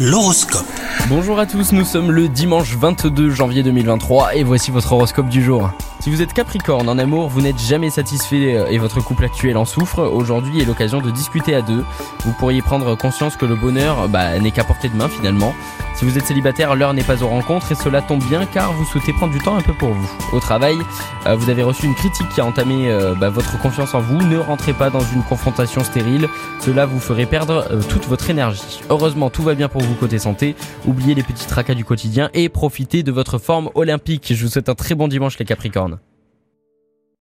L'horoscope. Bonjour à tous, nous sommes le dimanche 22 janvier 2023 et voici votre horoscope du jour. Si vous êtes Capricorne en amour, vous n'êtes jamais satisfait euh, et votre couple actuel en souffre, aujourd'hui est l'occasion de discuter à deux. Vous pourriez prendre conscience que le bonheur bah, n'est qu'à portée de main finalement. Si vous êtes célibataire, l'heure n'est pas aux rencontres et cela tombe bien car vous souhaitez prendre du temps un peu pour vous. Au travail, euh, vous avez reçu une critique qui a entamé euh, bah, votre confiance en vous. Ne rentrez pas dans une confrontation stérile, cela vous ferait perdre toute votre énergie. Heureusement, tout va bien pour vous côté santé. Oubliez les petits tracas du quotidien et profitez de votre forme olympique. Je vous souhaite un très bon dimanche les Capricornes.